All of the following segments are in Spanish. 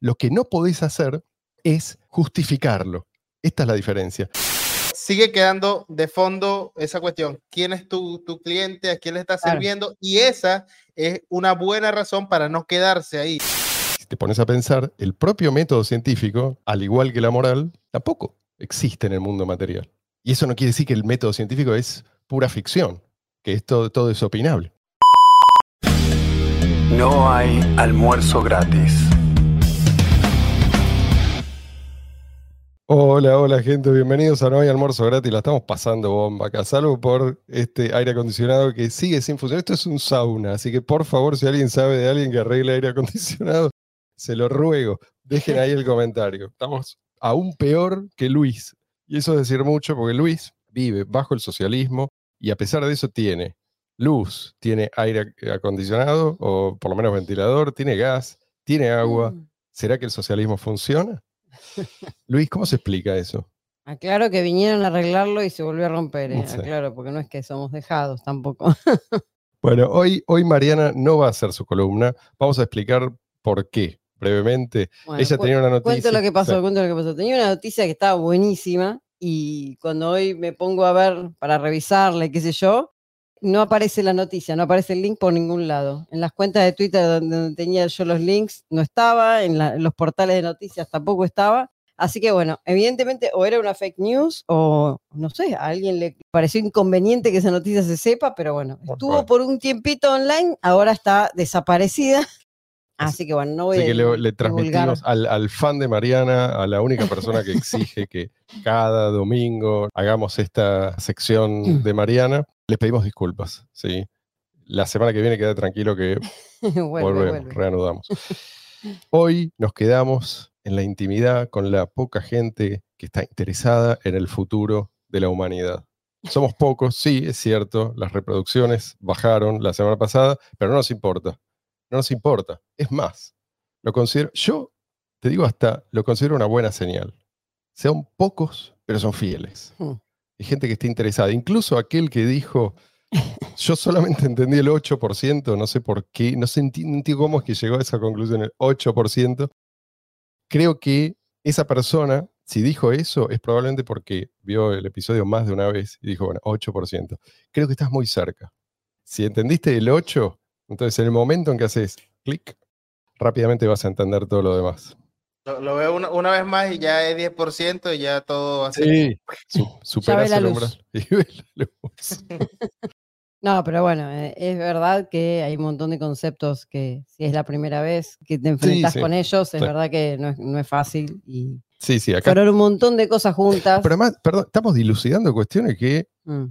Lo que no podés hacer es justificarlo. Esta es la diferencia. Sigue quedando de fondo esa cuestión. ¿Quién es tu, tu cliente? ¿A quién le estás Claro. sirviendo? Y esa es una buena razón para no quedarse ahí. Si te pones a pensar, el propio método científico, al igual que la moral, tampoco existe en el mundo material. Y eso no quiere decir que el método científico es pura ficción, que esto todo es opinable. No hay almuerzo gratis. Hola, hola gente, bienvenidos a No hay almuerzo gratis, la estamos pasando bomba acá, salvo por este aire acondicionado que sigue sin funcionar. Esto es un sauna, así que por favor, si alguien sabe de alguien que arregle aire acondicionado, se lo ruego, dejen ahí el comentario. Estamos aún peor que Luis. Y eso es decir mucho porque Luis vive bajo el socialismo y a pesar de eso tiene luz, tiene aire acondicionado o por lo menos ventilador, tiene gas, tiene agua. Mm. ¿Será que el socialismo funciona? Luis, ¿cómo se explica eso? Aclaro que vinieron a arreglarlo y se volvió a romper. eh, Sí. Aclaro, porque no es que somos dejados tampoco. Bueno, hoy, hoy Mariana no va a hacer su columna. Vamos a explicar por qué, brevemente. Bueno, Ella tenía una noticia. Cuento lo que pasó, Sí. cuento lo que pasó. Tenía una noticia que estaba buenísima y cuando hoy me pongo a ver para revisarla qué sé yo, no aparece la noticia, no aparece el link por ningún lado. En las cuentas de Twitter donde, tenía yo los links no estaba, en, la- en los portales de noticias tampoco estaba. Así que bueno, evidentemente o era una fake news o no sé, a alguien le pareció inconveniente que esa noticia se sepa, pero bueno, estuvo por un tiempito online, ahora está desaparecida. Así que bueno, no voy Así que le, transmitimos al, al fan de Mariana, a la única persona que exige que cada domingo hagamos esta sección de Mariana, les pedimos disculpas. ¿sí? La semana que viene queda tranquilo que Vuelve, volvemos, vuelve. reanudamos. Hoy nos quedamos en la intimidad con la poca gente que está interesada en el futuro de la humanidad. Somos pocos, sí, es cierto, las reproducciones bajaron la semana pasada, pero no nos importa. No nos importa. Es más, lo considero, yo te digo hasta, lo considero una buena señal. Son pocos, pero son fieles. Hmm. Hay gente que está interesada. Incluso aquel que dijo, yo solamente entendí el 8%, no sé por qué, no sé cómo es que llegó a esa conclusión, el 8%. Creo que esa persona, si dijo eso, es probablemente porque vio el episodio más de una vez y dijo, bueno, 8%. Creo que estás muy cerca. Si entendiste el 8, entonces en el momento en que haces clic, rápidamente vas a entender todo lo demás. Lo, lo veo una, una vez más y ya es 10% y ya todo va a ser. Sí, su- superas la el luz. umbral y ve la luz. No, pero bueno, eh, es verdad que hay un montón de conceptos que si es la primera vez que te enfrentas sí, con ellos, es sí. verdad que no es, no es fácil y Sí, sí, acá. fueron un montón de cosas juntas. Pero además, perdón, estamos dilucidando cuestiones que Mm.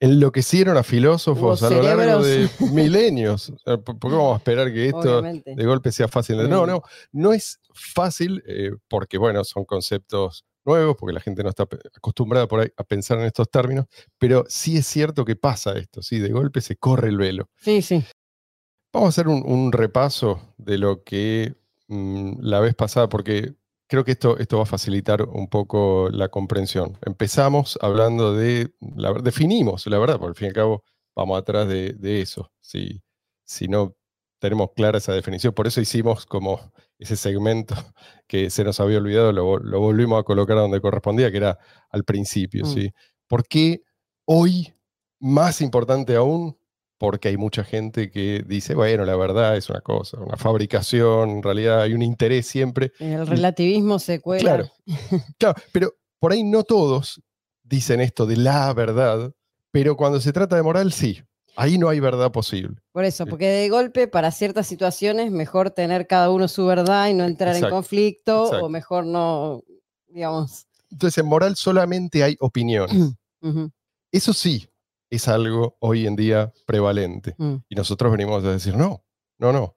Enloquecieron a filósofos a lo largo de milenios. ¿Por qué vamos a esperar que esto Obviamente. de golpe sea fácil? No, no, no es fácil eh, porque, bueno, son conceptos nuevos, porque la gente no está acostumbrada por ahí a pensar en estos términos, pero sí es cierto que pasa esto, sí, de golpe se corre el velo. Sí, sí. Vamos a hacer un, un repaso de lo que mm, la vez pasada, porque creo que esto, esto va a facilitar un poco la comprensión. Empezamos hablando de, la, definimos, la verdad, porque al fin y al cabo vamos atrás de, de eso, si, si no tenemos clara esa definición. Por eso hicimos como ese segmento que se nos había olvidado, lo, lo volvimos a colocar donde correspondía, que era al principio. Mm. ¿sí? ¿Por qué hoy, más importante aún, porque hay mucha gente que dice, bueno, la verdad es una cosa, una fabricación, en realidad hay un interés siempre. El relativismo se cuela. Claro, claro, pero por ahí no todos dicen esto de la verdad, pero cuando se trata de moral, sí, ahí no hay verdad posible. Por eso, Sí. porque de golpe, para ciertas situaciones, mejor tener cada uno su verdad y no entrar Exacto, en conflicto, exacto. o mejor no, digamos. Entonces, en moral solamente hay opiniones. ujú, Eso sí es algo hoy en día prevalente. mm. Y nosotros venimos a decir, no, no, no.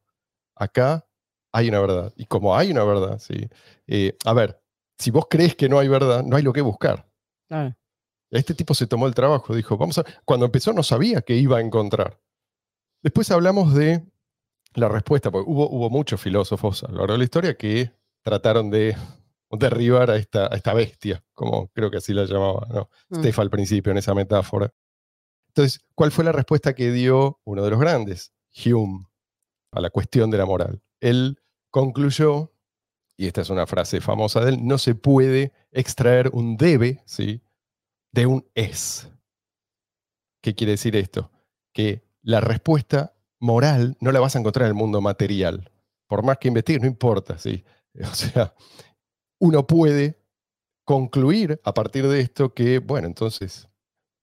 Acá hay una verdad. Y como hay una verdad, ¿sí? Eh, a ver, si vos crees que no hay verdad, no hay lo que buscar. Claro. Este tipo se tomó el trabajo, dijo, vamos a... Cuando empezó no sabía que iba a encontrar. Después hablamos de la respuesta, porque hubo, hubo muchos filósofos a lo largo de la historia que trataron de derribar a esta, a esta bestia, como creo que así la llamaba ¿no? Mm. Steph al principio en esa metáfora. Entonces, ¿cuál fue la respuesta que dio uno de los grandes, Hume, a la cuestión de la moral? Él concluyó y esta es una frase famosa de él, no se puede extraer un debe ¿sí? de un es. ¿Qué quiere decir esto? Que la respuesta moral no la vas a encontrar en el mundo material. Por más que investigues, no importa. ¿sí? O sea, uno puede concluir a partir de esto que, bueno, entonces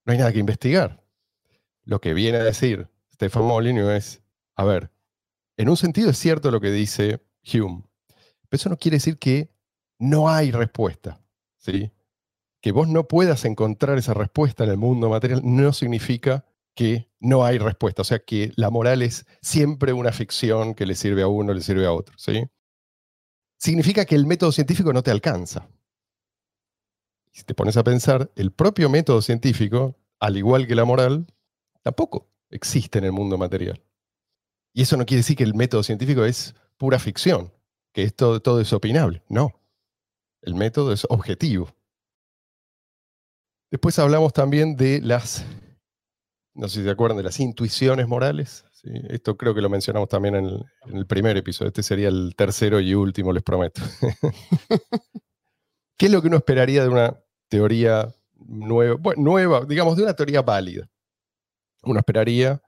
no hay nada que investigar. Lo que viene a decir Stefan Molyneux es, a ver, en un sentido es cierto lo que dice Hume, pero eso no quiere decir que no hay respuesta. ¿sí? Que vos no puedas encontrar esa respuesta en el mundo material no significa que no hay respuesta. O sea, que la moral es siempre una ficción que le sirve a uno, le sirve a otro. ¿sí? Significa que el método científico no te alcanza. Si te pones a pensar, el propio método científico, al igual que la moral, tampoco existe en el mundo material. Y eso no quiere decir que el método científico es pura ficción, que esto, todo es opinable. No. El método es objetivo. Después hablamos también de las, no sé si se acuerdan, de las intuiciones morales. Esto creo que lo mencionamos también en el, en el, primer episodio. Este sería el tercero y último, les prometo. ¿Qué es lo que uno esperaría de una teoría nueva, bueno, nueva, digamos, de una teoría válida? Uno esperaría,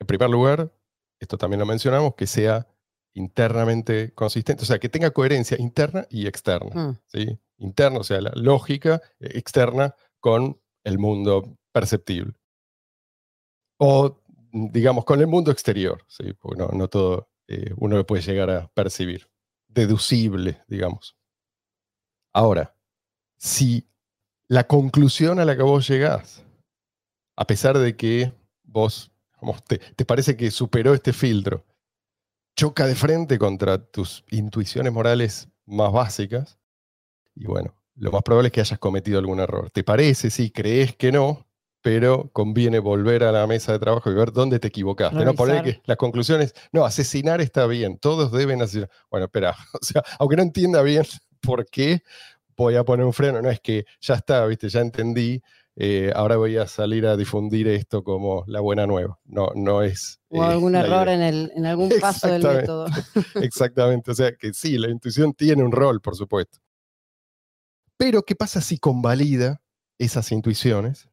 en primer lugar, esto también lo mencionamos, que sea internamente consistente, o sea, que tenga coherencia interna y externa. Mm. ¿sí? Interna, o sea, la lógica eh, externa con el mundo perceptible. O, digamos, con el mundo exterior, ¿sí? porque no, no todo eh, uno lo puede llegar a percibir. Deducible, digamos. Ahora, si la conclusión a la que vos llegás, a pesar de que vos como te, te parece que superó este filtro, choca de frente contra tus intuiciones morales más básicas, y bueno, lo más probable es que hayas cometido algún error. ¿Te parece? Sí, crees que no, pero conviene volver a la mesa de trabajo y ver dónde te equivocaste. No poner que las conclusiones, no, asesinar está bien, todos deben asesinar. Bueno, espera, o sea, aunque no entienda bien por qué, voy a poner un freno, no es que ya está, viste, ya entendí, eh, ahora voy a salir a difundir esto como la buena nueva. No, no es. O eh, algún error en, el, en algún paso del método. Exactamente. O sea que sí, la intuición tiene un rol, por supuesto. Pero, ¿qué pasa si convalida esas intuiciones?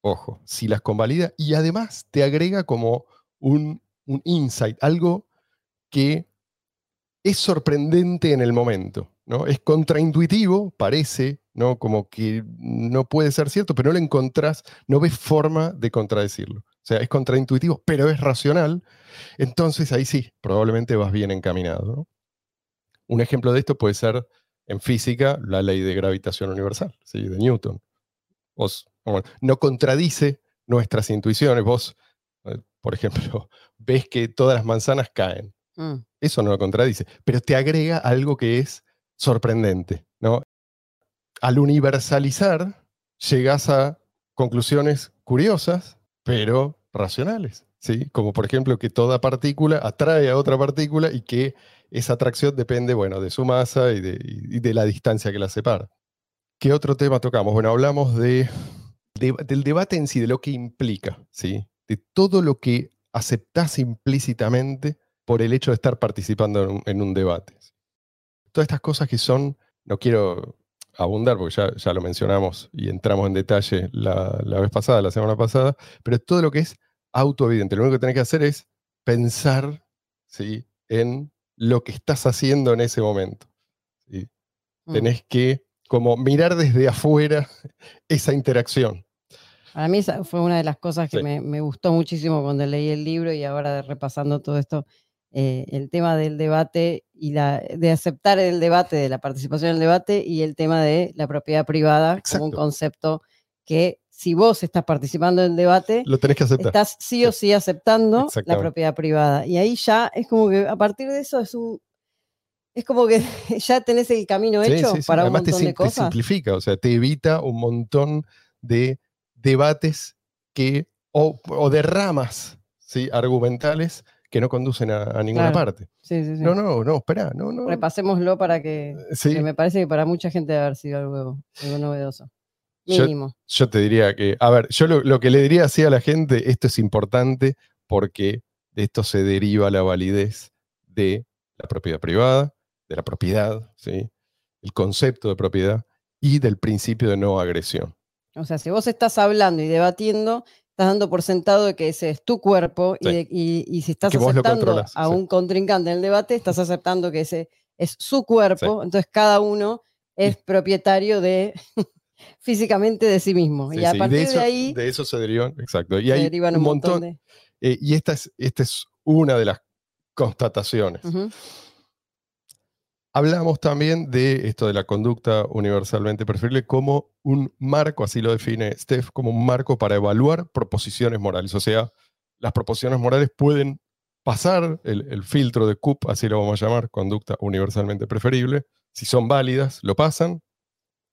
Ojo, si las convalida y además te agrega como un, un insight, algo que es sorprendente en el momento, ¿no? Es contraintuitivo, parece, ¿no? Como que no puede ser cierto, pero no lo encontrás, no ves forma de contradecirlo. O sea, es contraintuitivo, pero es racional. Entonces ahí sí, probablemente vas bien encaminado. ¿no? Un ejemplo de esto puede ser en física la ley de gravitación universal, ¿sí? de Newton. Vos, bueno, no contradice nuestras intuiciones. Vos, eh, por ejemplo, ves que todas las manzanas caen. Mm. Eso no lo contradice, pero te agrega algo que es sorprendente, ¿no? Al universalizar, llegas a conclusiones curiosas, pero racionales, ¿sí? Como por ejemplo que toda partícula atrae a otra partícula y que esa atracción depende, bueno, de su masa y de, la distancia que la separa. ¿Qué otro tema tocamos? Bueno, hablamos de- del debate en sí, de lo que implica, ¿sí? De todo lo que aceptás implícitamente por el hecho de estar participando en un, en un debate. Todas estas cosas que son, no quiero abundar porque ya, ya lo mencionamos y entramos en detalle la, la vez pasada, la semana pasada, pero todo lo que es autoevidente. Lo único que tenés que hacer es pensar ¿sí? en lo que estás haciendo en ese momento. ¿sí? Mm. Tenés que como mirar desde afuera esa interacción. Para mí esa fue una de las cosas que Sí. me, me gustó muchísimo cuando leí el libro y ahora repasando todo esto, eh, el tema del debate y la, de aceptar el debate, de la participación en el debate y el tema de la propiedad privada como un concepto que si vos estás participando en el debate, Lo tenés que aceptar. estás sí o sí aceptando la propiedad privada. Y ahí ya es como que a partir de eso es un... Es como que ya tenés el camino hecho sí, sí. para un Además te, montón sim- de te cosas. simplifica, o sea, te evita un montón de debates que, o, o de ramas ¿sí? argumentales que no conducen a, a ninguna Claro. parte. Sí, sí, sí. No, no, no, espera, no, no. Repasémoslo para que, Sí, que me parece que para mucha gente debe haber sido algo, algo novedoso. Yo- Mínimo. yo te diría que, a ver, yo lo, lo que le diría así a la gente, esto es importante porque de esto se deriva la validez de la propiedad privada, de la propiedad, ¿sí? el concepto de propiedad y del principio de no agresión. O sea, si vos estás hablando y debatiendo, estás dando por sentado de que ese es tu cuerpo y, Sí. de- y- y si estás aceptando a sí. un contrincante en el debate, estás aceptando que ese es su cuerpo, entonces cada uno es propietario de físicamente de sí mismo. Y a partir de, eso, ahí de eso se derivan, exacto. Y hay un montón, de... eh, y esta es, esta es una de las constataciones. Hablamos también de esto de la conducta universalmente preferible como un marco, así lo define Steph, como un marco para evaluar proposiciones morales. O sea, las proposiciones morales pueden pasar el, filtro de CUP, así lo vamos a llamar, conducta universalmente preferible. Si son válidas, lo pasan,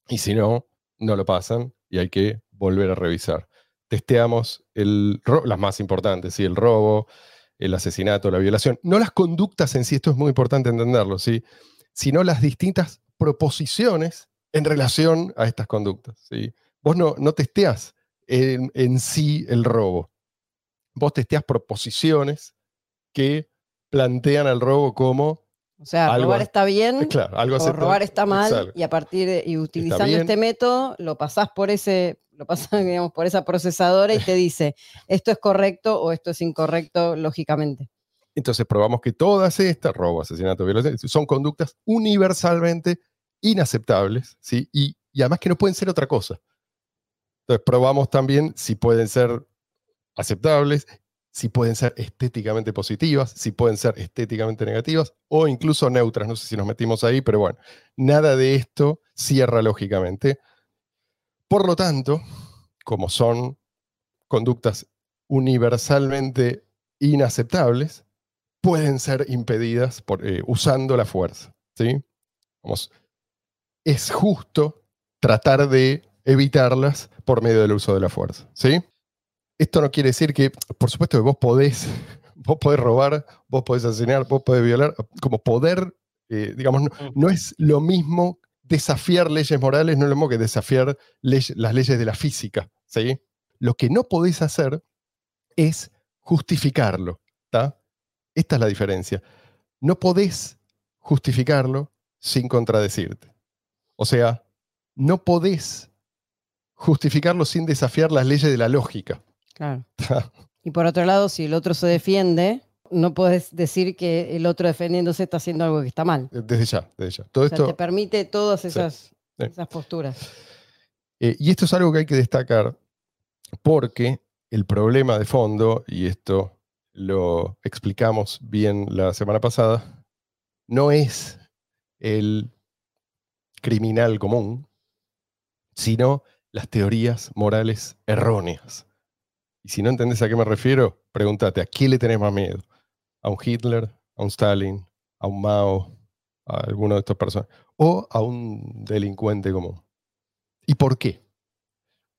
y si no, no lo pasan, y hay que volver a revisar. Testeamos las más importantes, ¿sí? el robo, el asesinato, la violación. No las conductas en sí, esto es muy importante entenderlo, ¿sí? Sino las distintas proposiciones en relación a estas conductas. ¿sí? Vos no, no testeás en, en sí el robo, vos testeás proposiciones que plantean al robo como, O sea, Algo robar está bien, eh, claro, algo o robar está mal, Exacto. y a partir de, y utilizando bien. este método, lo pasás por ese, lo pasás, digamos, por esa procesadora y te dice esto es correcto o esto es incorrecto, lógicamente. Entonces probamos que todas estas, robo, asesinato, violación, son conductas universalmente inaceptables, ¿sí? Y, y además que no pueden ser otra cosa. Entonces probamos también si pueden ser aceptables, si pueden ser estéticamente positivas, si pueden ser estéticamente negativas o incluso neutras. No sé si nos metimos ahí, pero bueno, nada de esto cierra lógicamente. Por lo tanto, como son conductas universalmente inaceptables, pueden ser impedidas por, eh, usando la fuerza. ¿sí? Vamos, es justo tratar de evitarlas por medio del uso de la fuerza. ¿sí? Esto no quiere decir que, por supuesto, que vos podés, vos podés robar, vos podés asesinar, vos podés violar, como poder, eh, digamos, no, no es lo mismo desafiar leyes morales, no es lo mismo que desafiar ley- las leyes de la física. ¿sí? Lo que no podés hacer es justificarlo. Esta es la diferencia. No podés justificarlo sin contradecirte. O sea, no podés justificarlo sin desafiar las leyes de la lógica. Claro. Y por otro lado, si el otro se defiende, no puedes decir que el otro defendiéndose está haciendo algo que está mal. Desde ya, desde ya. Todo O sea, esto, te permite todas esas, sí. esas posturas. eh, y esto es algo que hay que destacar porque el problema de fondo, y esto lo explicamos bien la semana pasada, no es el criminal común, sino las teorías morales erróneas. Y si no entendés a qué me refiero, pregúntate, ¿a quién le tenés más miedo? ¿A un Hitler? ¿A un Stalin? ¿A un Mao? ¿A alguno de estos personas? ¿O a un delincuente común? ¿Y por qué?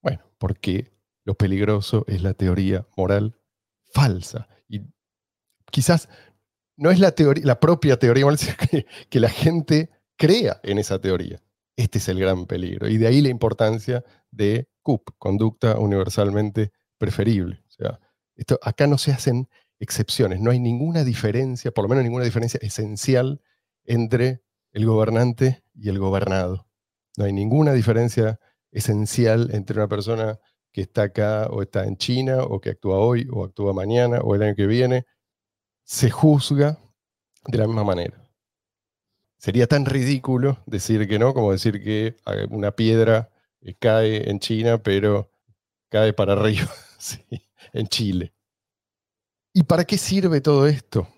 Bueno, porque lo peligroso es la teoría moral falsa. Quizás no es la, teoría, la propia teoría que la gente crea en esa teoría. Este es el gran peligro. Y de ahí la importancia de CUP, conducta universalmente preferible. O sea, esto, acá no se hacen excepciones, no hay ninguna diferencia, por lo menos ninguna diferencia esencial entre el gobernante y el gobernado. No hay ninguna diferencia esencial entre una persona que está acá o está en China o que actúa hoy o actúa mañana o el año que viene. Se juzga de la misma manera. Sería tan ridículo decir que no, como decir que eh, una piedra eh, cae en China, pero cae para arriba sí, en Chile. ¿Y para qué sirve todo esto?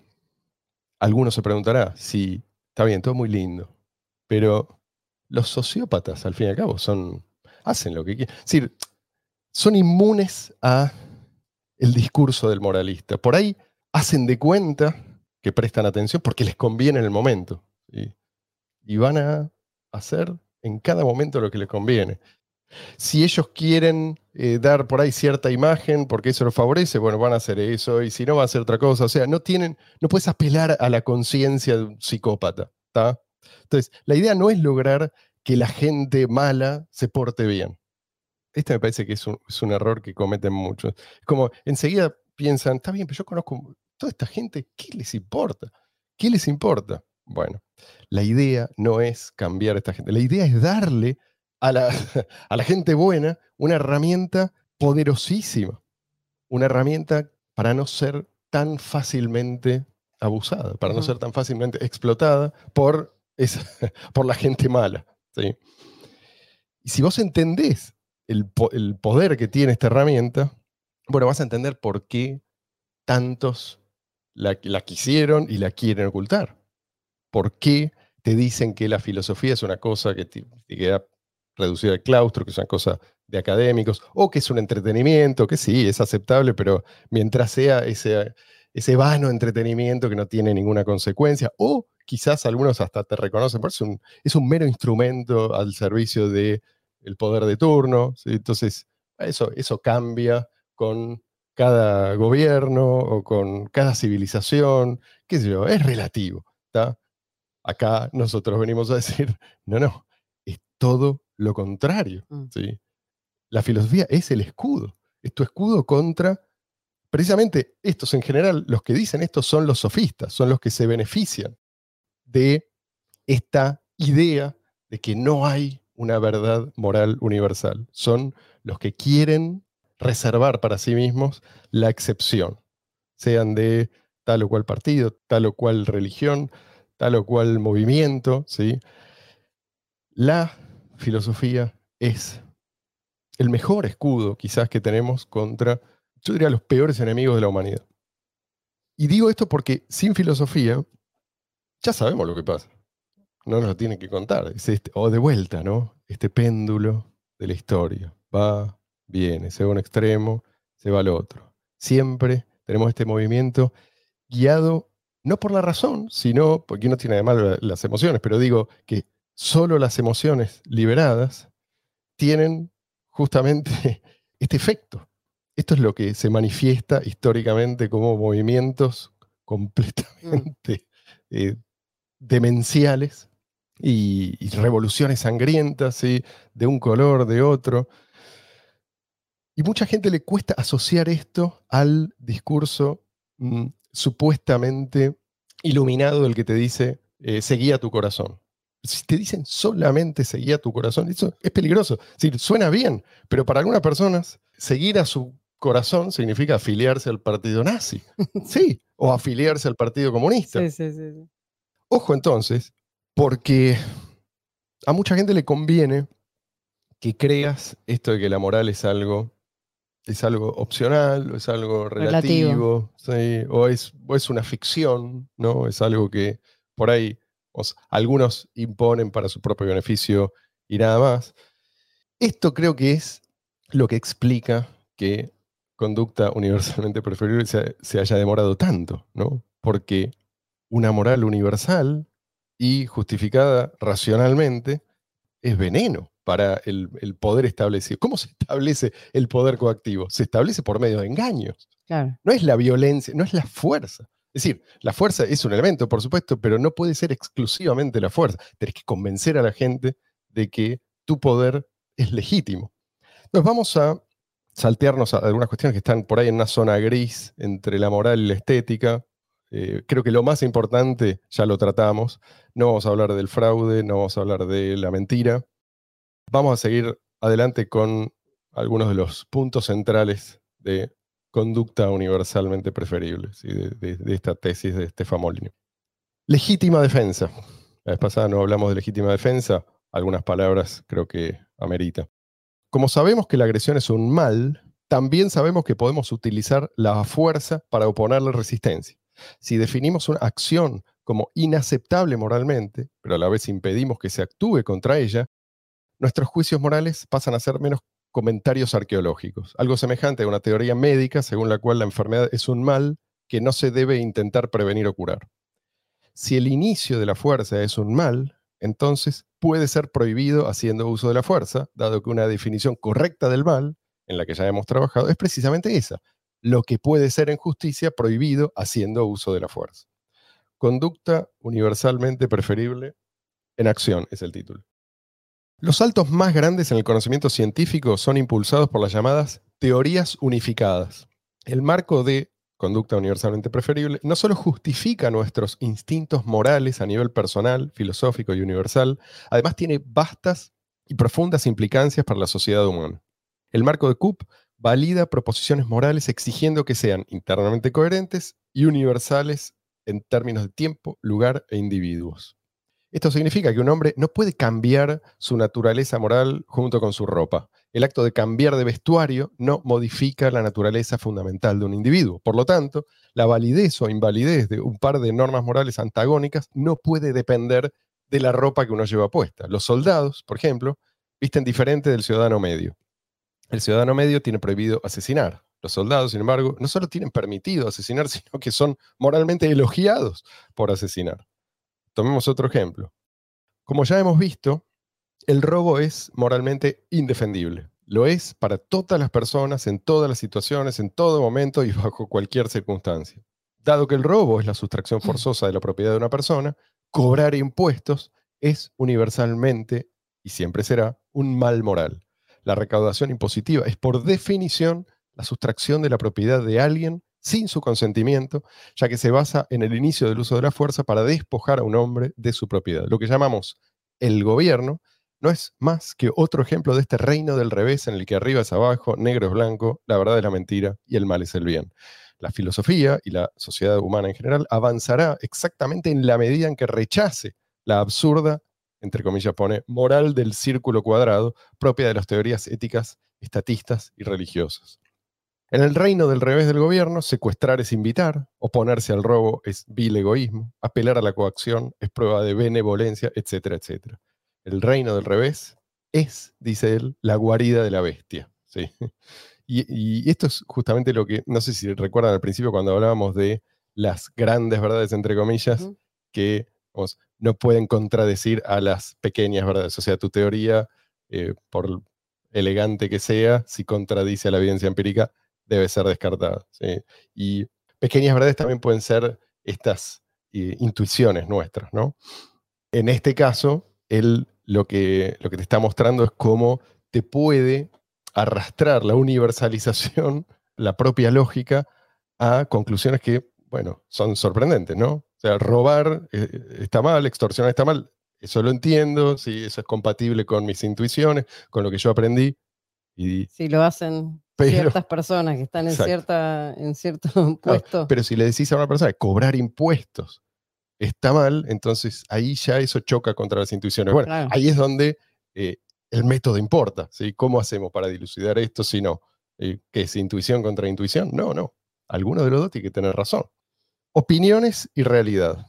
Alguno se preguntará, sí, está bien, todo muy lindo, pero los sociópatas, al fin y al cabo, son, hacen lo que quieren. Es decir, son inmunes a el discurso del moralista. Por ahí hacen de cuenta que prestan atención porque les conviene en el momento. Y van a hacer en cada momento lo que les conviene. Si ellos quieren eh, dar por ahí cierta imagen porque eso los favorece, bueno, van a hacer eso, y si no, van a hacer otra cosa. O sea, no tienen, no puedes apelar a la conciencia de un psicópata. Entonces, la idea no es lograr que la gente mala se porte bien. Este me parece que es un, es un error que cometen muchos. Como enseguida piensan, está bien, pero yo conozco toda esta gente, ¿qué les importa? ¿Qué les importa? Bueno, la idea no es cambiar a esta gente, la idea es darle a la, a la gente buena una herramienta poderosísima, una herramienta para no ser tan fácilmente abusada, para no ser tan fácilmente explotada por, esa, por la gente mala. ¿sí? Y si vos entendés el, po- el poder que tiene esta herramienta, bueno, vas a entender por qué tantos la, la quisieron y la quieren ocultar. ¿Por qué te dicen que la filosofía es una cosa que te, queda reducida al claustro, que es una cosa de académicos, o que es un entretenimiento, que sí, es aceptable, pero mientras sea ese, ese vano entretenimiento que no tiene ninguna consecuencia, o quizás algunos hasta te reconocen, pero es un, es un mero instrumento al servicio del poder de turno. Entonces, eso, eso cambia con cada gobierno o con cada civilización, qué sé yo, es relativo. ¿tá? Acá nosotros venimos a decir, no, no, es todo lo contrario. Mm. ¿sí? La filosofía es el escudo, es tu escudo contra, precisamente estos en general, los que dicen esto son los sofistas, son los que se benefician de esta idea de que no hay una verdad moral universal. Son los que quieren reservar para sí mismos la excepción, sean de tal o cual partido, tal o cual religión, tal o cual movimiento, ¿sí? La filosofía es el mejor escudo quizás que tenemos contra, yo diría, los peores enemigos de la humanidad. Y digo esto porque sin filosofía ya sabemos lo que pasa. No nos lo tienen que contar. Es este, o de vuelta, ¿no? Este péndulo de la historia. Va, viene, se va a un extremo, se va al otro. Siempre tenemos este movimiento guiado no por la razón, sino, porque uno tiene además las emociones, pero digo que solo las emociones liberadas tienen justamente este efecto. Esto es lo que se manifiesta históricamente como movimientos completamente eh, demenciales y, y revoluciones sangrientas, ¿sí? de un color, de otro. Y mucha gente le cuesta asociar esto al discurso mm, supuestamente iluminado del que te dice, eh, seguía tu corazón. Si te dicen solamente seguía tu corazón, eso es peligroso. Decir, suena bien, pero para algunas personas, seguir a su corazón significa afiliarse al partido nazi. Sí, o afiliarse al partido comunista. Sí, sí, sí. sí. Ojo entonces, porque a mucha gente le conviene que creas esto de que la moral es algo, es algo opcional, o es algo relativo, ¿sí? o, es, o es una ficción, ¿no? Es algo que por ahí os- algunos imponen para su propio beneficio y nada más. Esto creo que es lo que explica que conducta universalmente preferible se, se haya demorado tanto, ¿no? Porque una moral universal y justificada racionalmente es veneno para el, el poder establecido. ¿Cómo se establece el poder coactivo? Se establece por medio de engaños. Claro. No es la violencia, no es la fuerza. Es decir, la fuerza es un elemento, por supuesto, pero no puede ser exclusivamente la fuerza. Tenés que convencer a la gente de que tu poder es legítimo. Entonces vamos a saltearnos a algunas cuestiones que están por ahí en una zona gris entre la moral y la estética. Eh, creo que lo más importante ya lo tratamos. No vamos a hablar del fraude, no vamos a hablar de la mentira. Vamos a seguir adelante con algunos de los puntos centrales de conducta universalmente preferible, de esta tesis de Stefan Molyneux. Legítima defensa. La vez pasada no hablamos de legítima defensa, algunas palabras creo que amerita. Como sabemos que la agresión es un mal, también sabemos que podemos utilizar la fuerza para oponerle resistencia. Si definimos una acción como inaceptable moralmente, pero a la vez impedimos que se actúe contra ella, nuestros juicios morales pasan a ser menos comentarios arqueológicos, algo semejante a una teoría médica según la cual la enfermedad es un mal que no se debe intentar prevenir o curar. Si el inicio de la fuerza es un mal, entonces puede ser prohibido haciendo uso de la fuerza, dado que una definición correcta del mal, en la que ya hemos trabajado, es precisamente esa, lo que puede ser en justicia prohibido haciendo uso de la fuerza. Conducta universalmente preferible en acción es el título. Los saltos más grandes en el conocimiento científico son impulsados por las llamadas teorías unificadas. El marco de conducta universalmente preferible, no solo justifica nuestros instintos morales a nivel personal, filosófico y universal, además tiene vastas y profundas implicancias para la sociedad humana. El marco de Coop valida proposiciones morales exigiendo que sean internamente coherentes y universales en términos de tiempo, lugar e individuos. Esto significa que un hombre no puede cambiar su naturaleza moral junto con su ropa. El acto de cambiar de vestuario no modifica la naturaleza fundamental de un individuo. Por lo tanto, la validez o invalidez de un par de normas morales antagónicas no puede depender de la ropa que uno lleva puesta. Los soldados, por ejemplo, visten diferente del ciudadano medio. El ciudadano medio tiene prohibido asesinar. Los soldados, sin embargo, no solo tienen permitido asesinar, sino que son moralmente elogiados por asesinar. Tomemos otro ejemplo. Como ya hemos visto, el robo es moralmente indefendible. Lo es para todas las personas, en todas las situaciones, en todo momento y bajo cualquier circunstancia. Dado que el robo es la sustracción forzosa de la propiedad de una persona, cobrar impuestos es universalmente y siempre será un mal moral. La recaudación impositiva es por definición la sustracción de la propiedad de alguien sin su consentimiento, ya que se basa en el inicio del uso de la fuerza para despojar a un hombre de su propiedad. Lo que llamamos el gobierno no es más que otro ejemplo de este reino del revés en el que arriba es abajo, negro es blanco, la verdad es la mentira y el mal es el bien. La filosofía y la sociedad humana en general avanzará exactamente en la medida en que rechace la absurda, entre comillas pone, moral del círculo cuadrado propia de las teorías éticas, estatistas y religiosas. En el reino del revés del gobierno, secuestrar es invitar, oponerse al robo es vil egoísmo, apelar a la coacción es prueba de benevolencia, etcétera, etcétera. El reino del revés es, dice él, la guarida de la bestia. ¿sí? Y, esto es justamente lo que, no sé si recuerdan al principio cuando hablábamos de las grandes verdades, entre comillas, que no pueden contradecir a las pequeñas verdades. O sea, tu teoría, eh, por elegante que sea, si contradice a la evidencia empírica, debe ser descartada. Y pequeñas verdades también pueden ser estas eh, intuiciones nuestras, ¿no? En este caso, él lo que, lo que te está mostrando es cómo te puede arrastrar la universalización, la propia lógica, a conclusiones que, bueno, son sorprendentes, ¿no? O sea, robar eh, está mal, extorsionar está mal, eso lo entiendo, sí, eso es compatible con mis intuiciones, con lo que yo aprendí. Y, si lo hacen ciertas personas que están en, cierta, en cierto puesto. pero si le decís a una persona cobrar impuestos está mal, entonces ahí ya eso choca contra las intuiciones. Bueno, ahí es donde eh, el método importa. ¿sí? ¿Cómo hacemos para dilucidar esto si no? Eh, ¿Qué es intuición contra intuición? No, no. Alguno de los dos tiene que tener razón. Opiniones y realidad.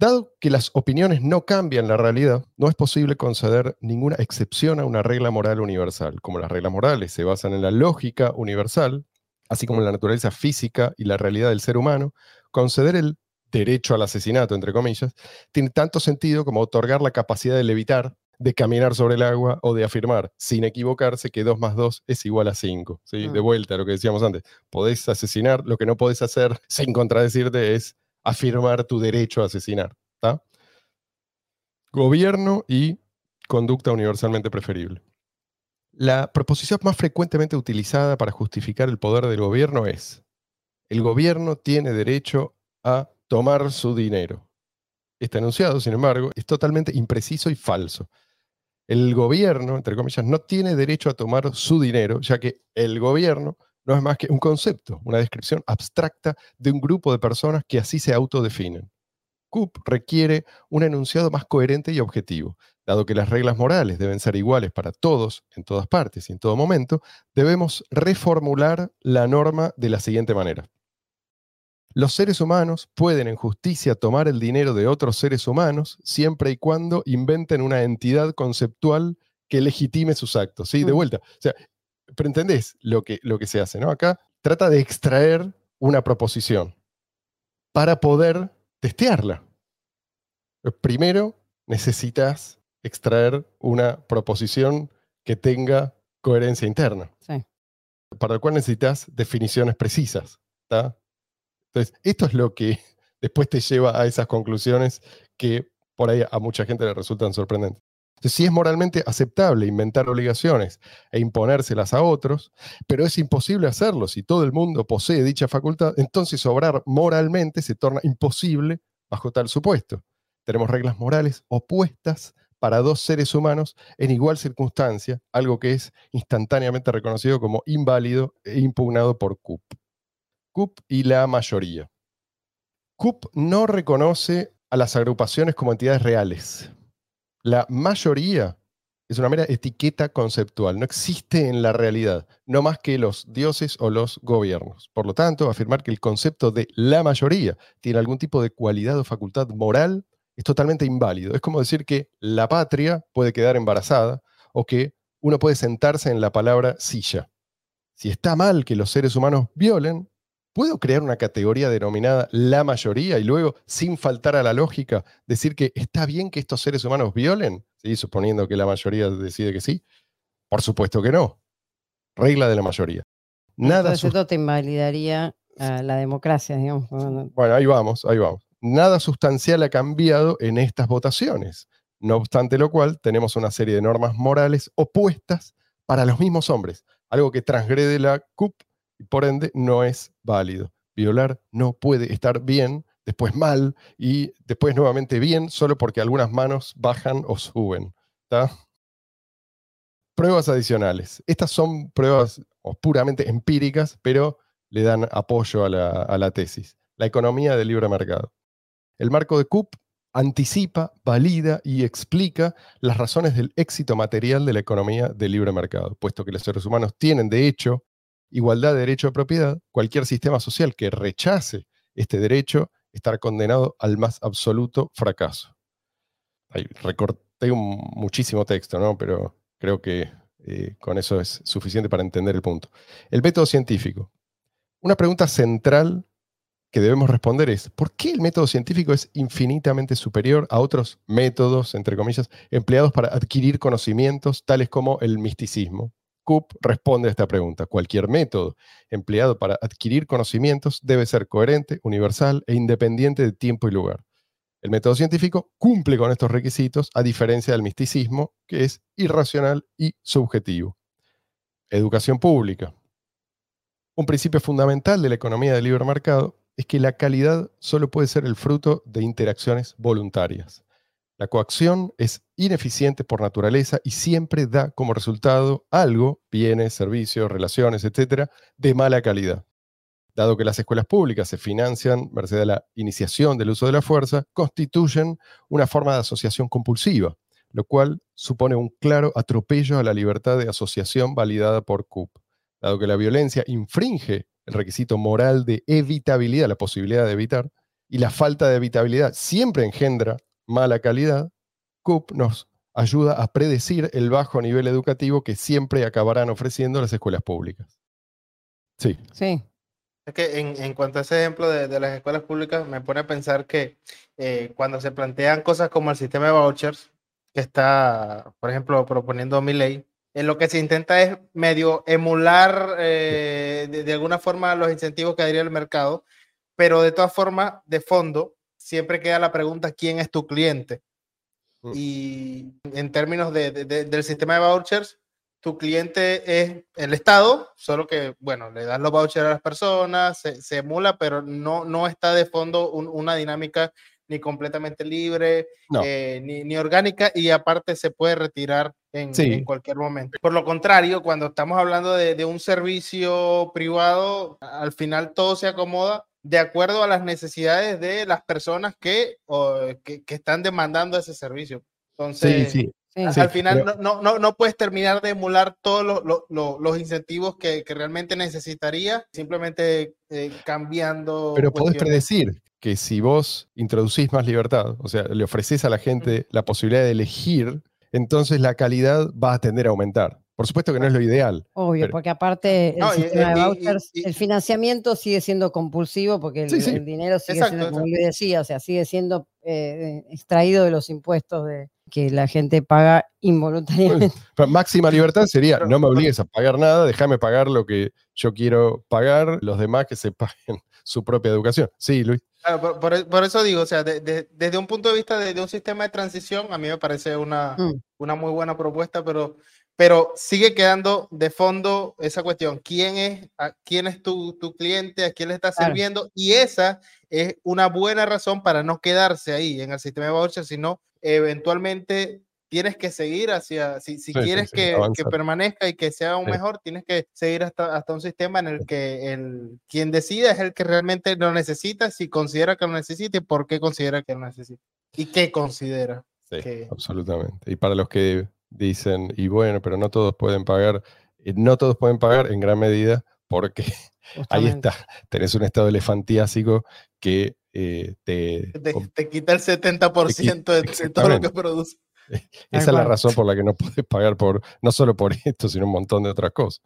Dado que las opiniones no cambian la realidad, no es posible conceder ninguna excepción a una regla moral universal. Como las reglas morales se basan en la lógica universal, así como en la naturaleza física y la realidad del ser humano, conceder el derecho al asesinato, entre comillas, tiene tanto sentido como otorgar la capacidad de levitar, de caminar sobre el agua o de afirmar, sin equivocarse, que 2 más 2 es igual a 5. ¿sí? De mm. vuelta a lo que decíamos antes. Podés asesinar, lo que no podés hacer sin contradecirte es afirmar tu derecho a asesinar. Gobierno y conducta universalmente preferible. La proposición más frecuentemente utilizada para justificar el poder del gobierno es, el gobierno tiene derecho a tomar su dinero. Este enunciado, sin embargo, es totalmente impreciso y falso. El gobierno, entre comillas, no tiene derecho a tomar su dinero, ya que el gobierno no es más que un concepto, una descripción abstracta de un grupo de personas que así se autodefinen. CUP requiere un enunciado más coherente y objetivo. Dado que las reglas morales deben ser iguales para todos, en todas partes y en todo momento, debemos reformular la norma de la siguiente manera. Los seres humanos pueden en justicia tomar el dinero de otros seres humanos siempre y cuando inventen una entidad conceptual que legitime sus actos. ¿sí? De mm. vuelta. O sea, pero entendés lo que, lo que se hace, ¿no? Acá trata de extraer una proposición para poder testearla. Primero necesitas extraer una proposición que tenga coherencia interna. Para lo cual necesitas definiciones precisas. Entonces, esto es lo que después te lleva a esas conclusiones que por ahí a mucha gente le resultan sorprendentes. Entonces, sí es moralmente aceptable inventar obligaciones e imponérselas a otros, pero es imposible hacerlo. Si todo el mundo posee dicha facultad, entonces obrar moralmente se torna imposible bajo tal supuesto. Tenemos reglas morales opuestas para dos seres humanos en igual circunstancia, algo que es instantáneamente reconocido como inválido e impugnado por CUP. CUP y la mayoría. CUP no reconoce a las agrupaciones como entidades reales. La mayoría es una mera etiqueta conceptual, no existe en la realidad, no más que los dioses o los gobiernos. Por lo tanto, afirmar que el concepto de la mayoría tiene algún tipo de cualidad o facultad moral es totalmente inválido. Es como decir que la patria puede quedar embarazada o que uno puede sentarse en la palabra silla. Si está mal que los seres humanos violen, ¿puedo crear una categoría denominada la mayoría y luego, sin faltar a la lógica, decir que está bien que estos seres humanos violen? ¿Sí? Suponiendo que la mayoría decide que sí. Por supuesto que no. Regla de la mayoría. Nada Entonces esto te invalidaría a la democracia, digamos. Bueno, ahí vamos, ahí vamos nada sustancial ha cambiado en estas votaciones. No obstante lo cual, tenemos una serie de normas morales opuestas para los mismos hombres, algo que transgrede la CUP y por ende no es válido. Violar no puede estar bien, después mal y después nuevamente bien solo porque algunas manos bajan o suben. Pruebas adicionales. Estas son pruebas puramente empíricas, pero le dan apoyo a la, a la tesis. La economía del libre mercado. El marco de CUP anticipa, valida y explica las razones del éxito material de la economía del libre mercado, puesto que los seres humanos tienen de hecho igualdad de derecho de propiedad, cualquier sistema social que rechace este derecho estará condenado al más absoluto fracaso. Ahí recorté muchísimo texto, ¿no? pero creo que eh, con eso es suficiente para entender el punto. El método científico. Una pregunta central que debemos responder es, ¿por qué el método científico es infinitamente superior a otros métodos, entre comillas, empleados para adquirir conocimientos, tales como el misticismo? Coop responde a esta pregunta. Cualquier método empleado para adquirir conocimientos debe ser coherente, universal e independiente de tiempo y lugar. El método científico cumple con estos requisitos, a diferencia del misticismo, que es irracional y subjetivo. Educación pública. Un principio fundamental de la economía del libre mercado es que la calidad solo puede ser el fruto de interacciones voluntarias. La coacción es ineficiente por naturaleza y siempre da como resultado algo, bienes, servicios, relaciones, etcétera, de mala calidad. Dado que las escuelas públicas se financian merced a la iniciación del uso de la fuerza, constituyen una forma de asociación compulsiva, lo cual supone un claro atropello a la libertad de asociación validada por CUP. Dado que la violencia infringe el requisito moral de evitabilidad, la posibilidad de evitar, y la falta de evitabilidad siempre engendra mala calidad, CUP nos ayuda a predecir el bajo nivel educativo que siempre acabarán ofreciendo las escuelas públicas. Sí. Sí. Es que en, cuanto a ese ejemplo de, las escuelas públicas, me pone a pensar que eh, cuando se plantean cosas como el sistema de vouchers, que está, por ejemplo, proponiendo mi ley, en lo que se intenta es medio emular eh, de, alguna forma los incentivos que daría el mercado, pero de todas formas, de fondo, siempre queda la pregunta, ¿quién es tu cliente? Mm. Y en términos de, del sistema de vouchers, tu cliente es el Estado, solo que, bueno, le das los vouchers a las personas, se, emula, pero no, no está de fondo una dinámica ni completamente libre, eh, ni, orgánica, y aparte se puede retirar en, cualquier momento. Por lo contrario, cuando estamos hablando de, un servicio privado, al final todo se acomoda de acuerdo a las necesidades de las personas que, que, están demandando ese servicio. Entonces, sí, al final no, no, no, puedes terminar de emular todos los incentivos que, que, realmente necesitaría, simplemente eh, cambiando. Pero puedes predecir que si vos introducís más libertad, o sea, le ofreces a la gente la posibilidad de elegir, entonces la calidad va a tender a aumentar. Por supuesto que no es lo ideal. Obvio, porque aparte el sistema de vouchers, el financiamiento sigue siendo compulsivo porque el, dinero sigue siendo, como yo decía, o sea, sigue siendo eh, extraído de los impuestos de, que la gente paga involuntariamente. máxima libertad sería, no me obligues a pagar nada, déjame pagar lo que yo quiero pagar, los demás que se paguen su propia educación. Sí, Luis. Claro, por, por- por eso digo, o sea, de- de- desde un punto de vista de, de un sistema de transición, a mí me parece una, Mm. una muy buena propuesta, pero, pero sigue quedando de fondo esa cuestión. ¿Quién es, a- quién es tu, tu cliente? ¿A quién le estás Claro. sirviendo? Y esa es una buena razón para no quedarse ahí en el sistema de voucher, sino eventualmente tienes que seguir hacia, si, si Sí, sí, quieres sí, que, que avanzar. permanezca y que sea aún Sí. mejor, tienes que seguir hasta, hasta un sistema en el que el, quien decida es el que realmente lo necesita, si considera que lo necesita y por qué considera que lo necesita. Y qué considera. Sí, que- absolutamente. Y para los que dicen, y bueno, pero no todos pueden pagar, eh, no todos pueden pagar en gran medida porque ahí está, tenés un estado elefantiásico que eh, te... Te, te quita el 70% de, de todo lo que produce. Esa es la razón por la que no puedes pagar por, no solo por esto, sino un montón de otras cosas.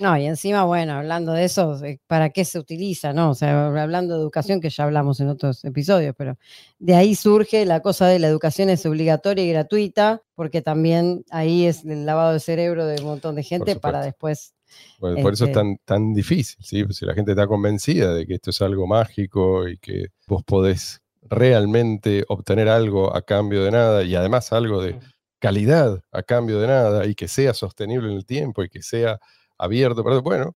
No, y encima, bueno, hablando de eso, eh, ¿para qué se utiliza? No, o sea, hablando de educación, que ya hablamos en otros episodios, pero de ahí surge la cosa de la educación es obligatoria y gratuita, porque también ahí es el lavado de cerebro de un montón de gente para después. Por, por eso es Este- tan, tan difícil, ¿sí? Si la gente está convencida de que esto es algo mágico y que vos podés realmente obtener algo a cambio de nada y además algo de Mm. calidad a cambio de nada y que sea sostenible en el tiempo y que sea abierto, pero bueno,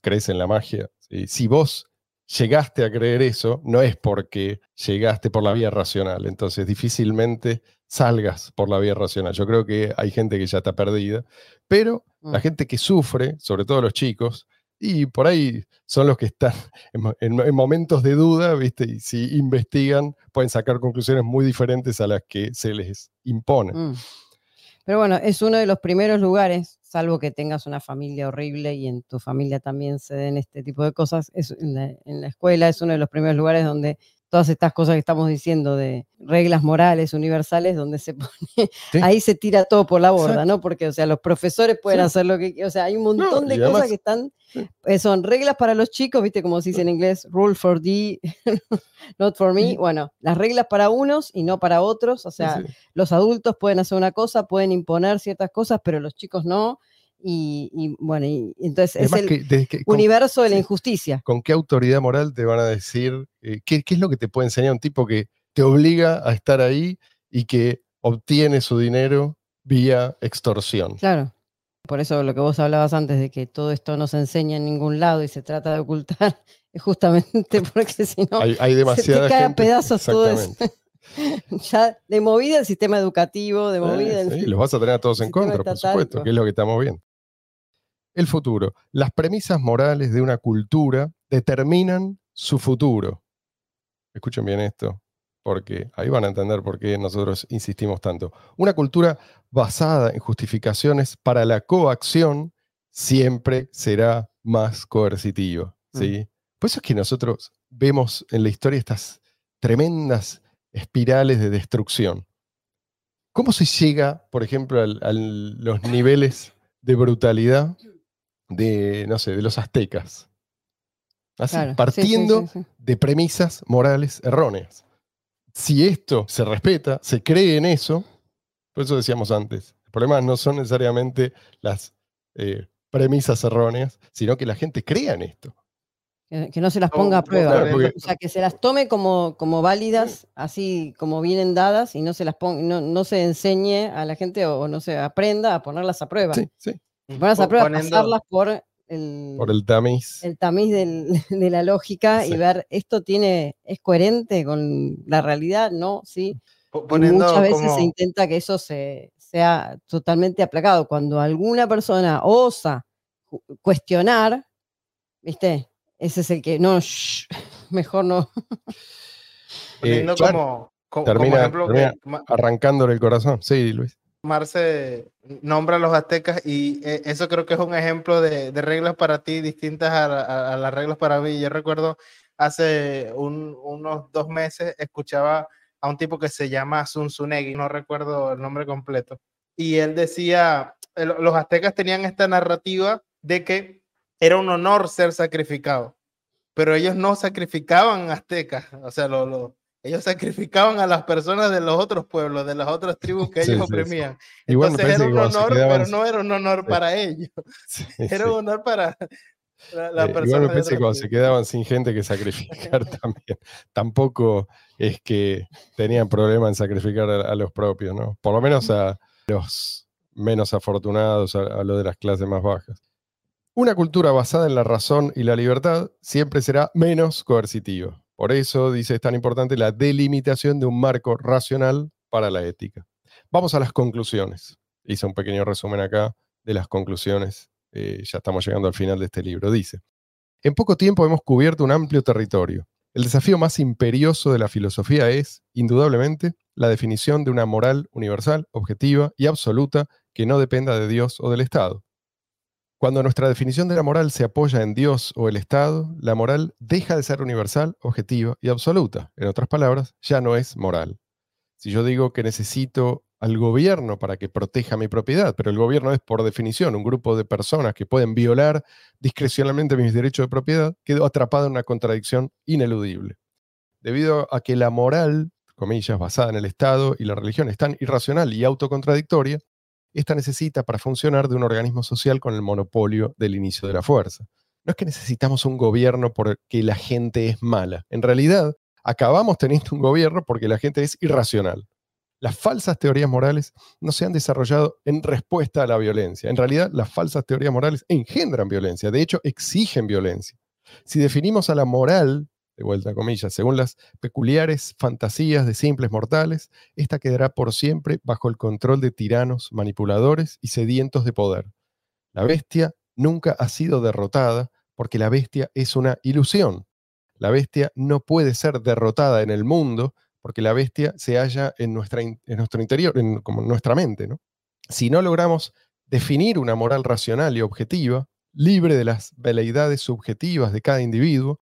crees en la magia. ¿sí? Si vos llegaste a creer eso, no es porque llegaste por la vía racional, entonces difícilmente salgas por la vía racional. Yo creo que hay gente que ya está perdida, pero la Mm. gente que sufre, sobre todo los chicos, y por ahí son los que están en, mo- en- en momentos de duda, ¿viste? Y si investigan, pueden sacar conclusiones muy diferentes a las que se les imponen. Mm. Pero bueno, es uno de los primeros lugares, salvo que tengas una familia horrible y en tu familia también se den este tipo de cosas, es en, la, en la escuela es uno de los primeros lugares donde todas estas cosas que estamos diciendo de reglas morales universales, donde se pone, Sí. ahí se tira todo por la borda, Exacto. ¿no? Porque, o sea, los profesores pueden Sí. hacer lo que, o sea, hay un montón de y cosas además- que están, eh, son reglas para los chicos, ¿viste? Como se dice en inglés, rule for thee, not for me. Bueno, las reglas para unos y no para otros, o sea, sí. los adultos pueden hacer una cosa, pueden imponer ciertas cosas, pero los chicos no. Y, y, bueno, y entonces es el que- con, universo de la injusticia. con qué autoridad moral te van a decir? eh, ¿qué, qué es lo que te puede enseñar un tipo que te obliga a estar ahí y que obtiene su dinero vía extorsión? Claro. Por eso lo que vos hablabas antes de que todo esto no se enseña en ningún lado y se trata de ocultar, es justamente porque si no, Hay, hay se te demasiada cae a pedazos todo eso. Ya de movida el sistema educativo, de movida el- Sí, sí, los vas a tener a todos en contra, por supuesto, que es lo que estamos viendo. El futuro. Las premisas morales de una cultura determinan su futuro. Escuchen bien esto, porque ahí van a entender por qué nosotros insistimos tanto. Una cultura basada en justificaciones para la coacción siempre será más coercitiva. ¿sí? Por eso es que nosotros vemos en la historia estas tremendas espirales de destrucción. ¿Cómo se llega, por ejemplo, a los niveles de brutalidad de, no sé, de los aztecas? Así, Claro, sí, sí, partiendo sí, sí. de premisas morales erróneas. Si esto se respeta, se cree en eso, por eso decíamos antes, el problema no son necesariamente las eh, premisas erróneas, sino que la gente crea en esto. Que, que no se las ponga a prueba. Claro, porque- O sea, que se las tome como, como válidas, así como vienen dadas, y no se las ponga, no, no se enseñe a la gente o, no se aprenda a ponerlas a prueba. Sí, sí, Ponerlas a Po- prueba, poniendo- pasarlas por el, por el tamiz. el tamiz del- de la lógica Sí. y ver esto tiene, es coherente con la realidad, no, sí. poniendo muchas veces como- se intenta que eso se, sea totalmente aplacado. Cuando alguna persona osa cu- cuestionar, ¿viste? Ese es el que, no, shh, mejor no. poniendo Eh, como, como termina- ejemplo termina. Arrancándole el corazón. Sí, Luis. Marce nombra a los aztecas y eh, eso creo que es un ejemplo de, reglas para ti distintas a, las reglas para mí. Yo recuerdo hace un- unos dos meses escuchaba a un tipo que se llama Sun Tsunegi, no recuerdo el nombre completo, y él decía, lo- los aztecas tenían esta narrativa de que era un honor ser sacrificado, pero ellos no sacrificaban aztecas, o sea, lo, lo- ellos sacrificaban a las personas de los otros pueblos, de las otras tribus que ellos sí, oprimían. Entonces era un honor, pero no era un honor para ellos, era un honor para, La, la Eh, igual persona me parece que cuando se quedaban sin gente que sacrificar también, tampoco es que tenían problema en sacrificar a, a los propios, ¿no? Por lo menos a los menos afortunados, a, a los de las clases más bajas. Una cultura basada en la razón y la libertad siempre será menos coercitiva. Por eso, dice, es tan importante la delimitación de un marco racional para la ética. Vamos a las conclusiones. Hice un pequeño resumen acá de las conclusiones. Eh, ya estamos llegando al final de este libro. Dice, en poco tiempo hemos cubierto un amplio territorio. El desafío más imperioso de la filosofía es, indudablemente, la definición de una moral universal, objetiva y absoluta que no dependa de Dios o del Estado. Cuando nuestra definición de la moral se apoya en Dios o el Estado, la moral deja de ser universal, objetiva y absoluta. En otras palabras, ya no es moral. Si yo digo que necesito al gobierno para que proteja mi propiedad, pero el gobierno es por definición un grupo de personas que pueden violar discrecionalmente mis derechos de propiedad, quedo atrapado en una contradicción ineludible. Debido a que la moral, comillas, basada en el Estado y la religión es tan irracional y autocontradictoria, esta necesita para funcionar de un organismo social con el monopolio del inicio de la fuerza. No es que necesitamos un gobierno porque la gente es mala. En realidad, acabamos teniendo un gobierno porque la gente es irracional. Las falsas teorías morales no se han desarrollado en respuesta a la violencia. En realidad, las falsas teorías morales engendran violencia. De hecho, exigen violencia. Si definimos a la moral, de vuelta a comillas, según las peculiares fantasías de simples mortales, esta quedará por siempre bajo el control de tiranos, manipuladores y sedientos de poder. La bestia nunca ha sido derrotada porque la bestia es una ilusión. La bestia no puede ser derrotada en el mundo porque la bestia se halla en, nuestra, en nuestro interior, como en nuestra mente. ¿no? Si no logramos definir una moral racional y objetiva, libre de las veleidades subjetivas de cada individuo,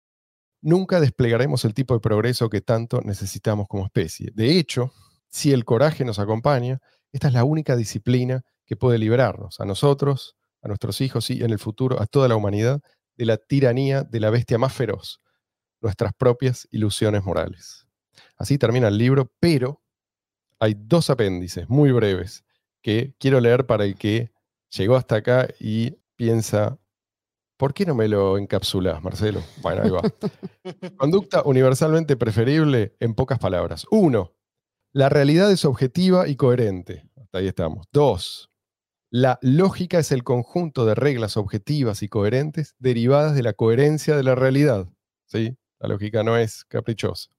nunca desplegaremos el tipo de progreso que tanto necesitamos como especie. De hecho, si el coraje nos acompaña, esta es la única disciplina que puede liberarnos a nosotros, a nuestros hijos y en el futuro a toda la humanidad de la tiranía de la bestia más feroz, nuestras propias ilusiones morales. Así termina el libro, pero hay dos apéndices muy breves que quiero leer para el que llegó hasta acá y piensa, ¿por qué no me lo encapsulás, Marcelo? Bueno, ahí va. Conducta universalmente preferible en pocas palabras. Uno, la realidad es objetiva y coherente. Hasta ahí estamos. Dos, la lógica es el conjunto de reglas objetivas y coherentes derivadas de la coherencia de la realidad. ¿Sí? La lógica no es caprichosa.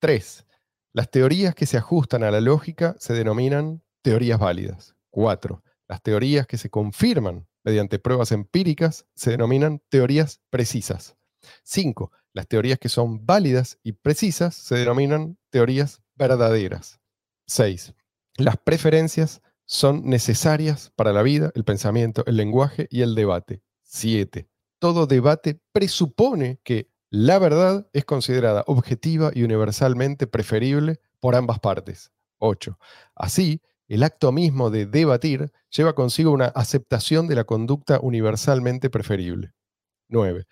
Tres, las teorías que se ajustan a la lógica se denominan teorías válidas. Cuatro, las teorías que se confirman mediante pruebas empíricas se denominan teorías precisas. Cinco, las teorías que son válidas y precisas se denominan teorías verdaderas. 6. Las preferencias son necesarias para la vida, el pensamiento, el lenguaje y el debate. 7. Todo debate presupone que la verdad es considerada objetiva y universalmente preferible por ambas partes. 8. Así, el acto mismo de debatir lleva consigo una aceptación de la conducta universalmente preferible. 9.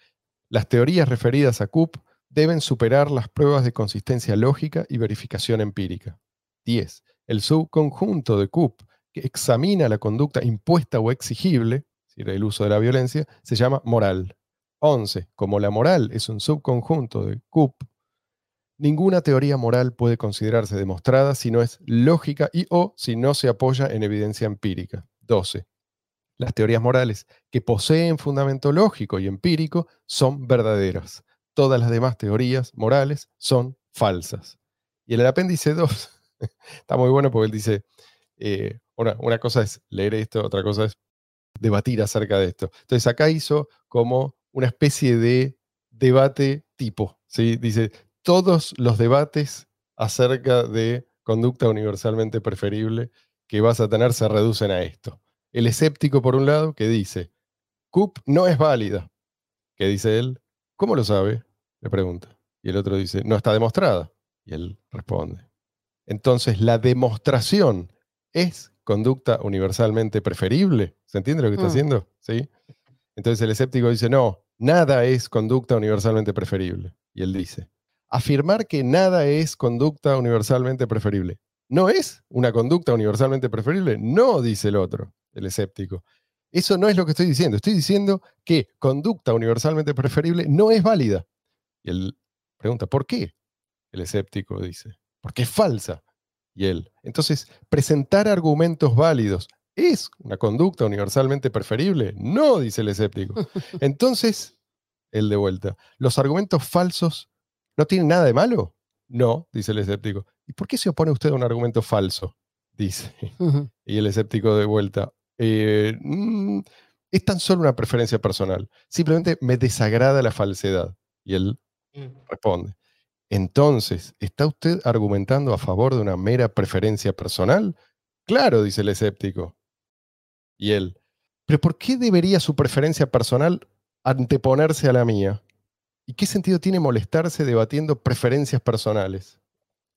Las teorías referidas a Coop deben superar las pruebas de consistencia lógica y verificación empírica. 10. El subconjunto de Coop que examina la conducta impuesta o exigible, es decir, el uso de la violencia, se llama moral. 11. Como la moral es un subconjunto de Coop, ninguna teoría moral puede considerarse demostrada si no es lógica y o si no se apoya en evidencia empírica. 12. Las teorías morales que poseen fundamento lógico y empírico son verdaderas. Todas las demás teorías morales son falsas. Y en el apéndice 2 está muy bueno porque él dice, eh, una, una cosa es leer esto, otra cosa es debatir acerca de esto. Entonces acá hizo como una especie de debate tipo. ¿sí? Dice, todos los debates acerca de conducta universalmente preferible que vas a tener se reducen a esto. El escéptico, por un lado, que dice, CUP no es válida. ¿Qué dice él? ¿Cómo lo sabe? Le pregunta. Y el otro dice, no está demostrada. Y él responde. Entonces, la demostración es conducta universalmente preferible. ¿Se entiende lo que está Mm. haciendo? ¿Sí? Entonces el escéptico dice, no, nada es conducta universalmente preferible. Y él dice, afirmar que nada es conducta universalmente preferible. ¿No es una conducta universalmente preferible? No, dice el otro, el escéptico. Eso no es lo que estoy diciendo. Estoy diciendo que conducta universalmente preferible no es válida. Y él pregunta, ¿por qué? El escéptico dice, porque es falsa. Y él, entonces, presentar argumentos válidos ¿Es una conducta universalmente preferible? No, dice el escéptico. Entonces, él de vuelta, ¿los argumentos falsos no tienen nada de malo? No, dice el escéptico. ¿Y por qué se opone usted a un argumento falso? Dice. Y el escéptico de vuelta, eh, mm, es tan solo una preferencia personal. Simplemente me desagrada la falsedad. Y él mm. responde, entonces, ¿está usted argumentando a favor de una mera preferencia personal? Claro, dice el escéptico. Y él, ¿pero por qué debería su preferencia personal anteponerse a la mía? ¿Y qué sentido tiene molestarse debatiendo preferencias personales?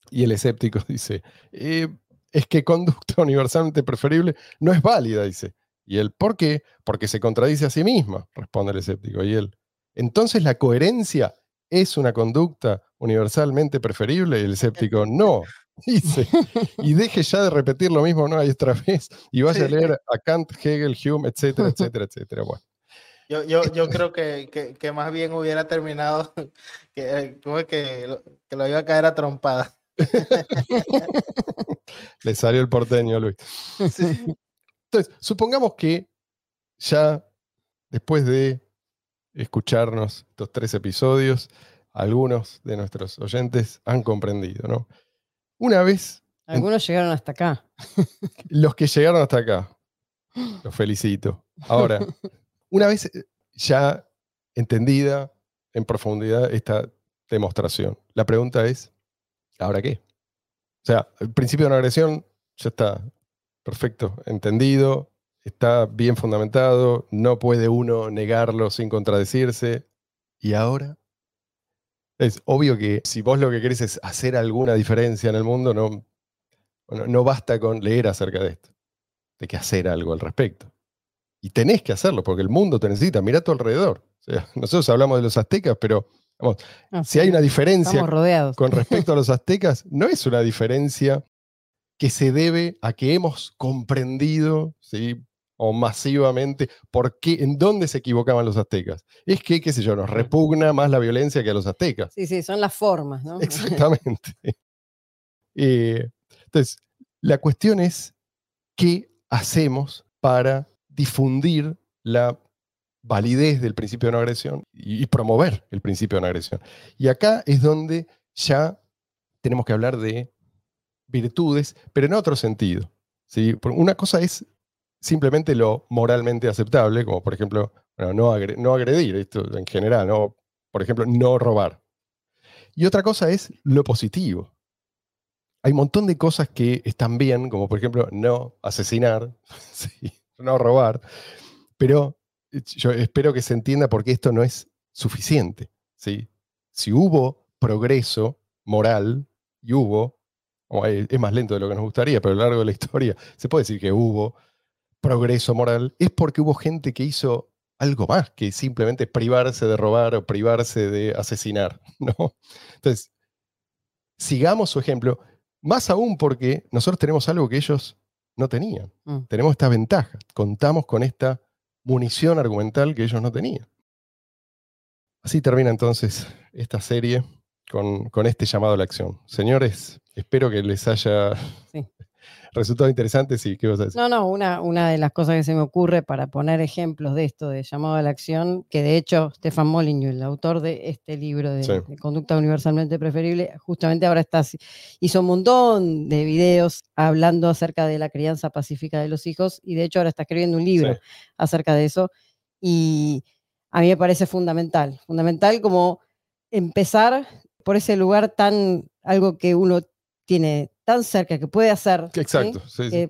Y el escéptico dice, eh, es que conducta universalmente preferible no es válida, dice. Y él, ¿por qué? Porque se contradice a sí misma, responde el escéptico. Y él, entonces la coherencia es una conducta universalmente preferible. Y el escéptico, no, dice. Y deje ya de repetir lo mismo una y otra vez y vaya a leer a Kant, Hegel, Hume, etcétera, etcétera, etcétera. Bueno. Yo, yo, yo creo que, que, que, más bien hubiera terminado que, como que, lo, que lo iba a caer a trompada. Le salió el porteño, Luis. Entonces, supongamos que ya después de escucharnos estos tres episodios, algunos de nuestros oyentes han comprendido, ¿no? Una vez. Algunos llegaron hasta acá. Los que llegaron hasta acá. Los felicito. Ahora, una vez eh, ya entendida en profundidad esta demostración, la pregunta es, ¿ahora qué? O sea, el principio de una agresión ya está perfecto, entendido, está bien fundamentado, no puede uno negarlo sin contradecirse. ¿Y ahora? Es obvio que si vos lo que querés es hacer alguna diferencia en el mundo, no, no, basta con leer acerca de esto. Hay que hacer algo al respecto. Y tenés que hacerlo, porque el mundo te necesita. Mira a tu alrededor. nosotros hablamos de los aztecas, pero vamos, si hay una diferencia con respecto a los aztecas, no es una diferencia que se debe a que hemos comprendido ¿sí? o masivamente, ¿por qué, ¿en dónde se equivocaban los aztecas? Es que, qué sé yo, nos repugna más la violencia que a los aztecas. Sí, sí, son las formas, ¿no? Exactamente. Eh, entonces, la cuestión es, ¿qué hacemos para difundir la validez del principio de no agresión y, promover el principio de no agresión? Y acá es donde ya tenemos que hablar de virtudes, pero en otro sentido. ¿sí? Una cosa es simplemente lo moralmente aceptable, como por ejemplo, no, agredir, esto en general, ¿no? por ejemplo, no robar. Y otra cosa es lo positivo. Hay un montón de cosas que están bien, como por ejemplo no asesinar, no robar, pero eh, yo espero que se entienda porque esto no es suficiente. ¿sí? Si hubo progreso moral, y hubo, es más lento de lo que nos gustaría, pero a lo largo de la historia se puede decir que hubo progreso moral, es porque hubo gente que hizo algo más que simplemente privarse de robar o privarse de asesinar, ¿no? Entonces, sigamos su ejemplo, más aún porque nosotros tenemos algo que ellos no tenían. Mm. Tenemos esta ventaja, contamos con esta munición argumental que ellos no tenían. Así termina entonces esta serie con, con este llamado a la acción. Señores, espero que les haya resultados interesantes y qué vas a decir. No, no, una, una de las cosas que se me ocurre para poner ejemplos de esto, de llamado a la acción, que de hecho Stefan Molyneux, el autor de este libro de, Conducta Universalmente Preferible, justamente ahora está, hizo un montón de videos hablando acerca de la crianza pacífica de los hijos y de hecho ahora está escribiendo un libro acerca de eso y a mí me parece fundamental, fundamental como empezar por ese lugar tan, algo que uno tiene tan cerca que puede hacer, Exacto,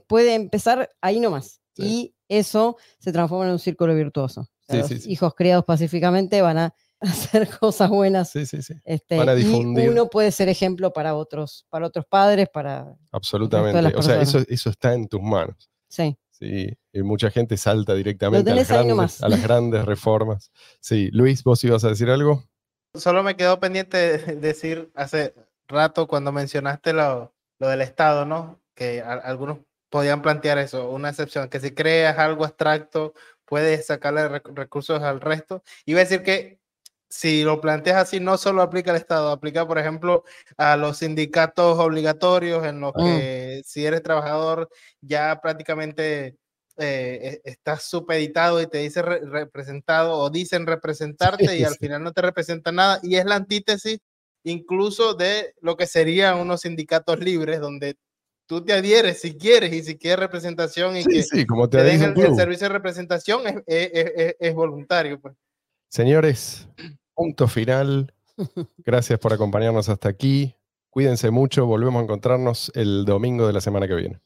puede empezar ahí nomás. Y eso se transforma en un círculo virtuoso. los hijos criados pacíficamente van a hacer cosas buenas. Este, van a difundir. Y uno puede ser ejemplo para otros, para otros padres, para. Absolutamente. O sea, eso, eso está en tus manos. Sí. Sí, y mucha gente salta directamente a las, grandes, a las, grandes, reformas. Sí, Luis, ¿vos ibas a decir algo? Solo me quedó pendiente decir hace rato cuando mencionaste lo, lo del Estado, ¿no? Que algunos podían plantear eso, una excepción, que si creas algo abstracto, puedes sacarle recursos al resto. Iba a decir que si lo planteas así, no solo aplica al Estado, aplica, por ejemplo, a los sindicatos obligatorios en los mm. que si eres trabajador ya prácticamente eh, e, estás supeditado y te dice representado o dicen representarte y al final no te representa nada y es la antítesis incluso de lo que serían unos sindicatos libres donde tú te adhieres si quieres y si quieres representación y que sí, como te, den el, servicio de representación es, es, es, voluntario. Pues. Señores, punto final. Gracias por acompañarnos hasta aquí. Cuídense mucho. Volvemos a encontrarnos el domingo de la semana que viene.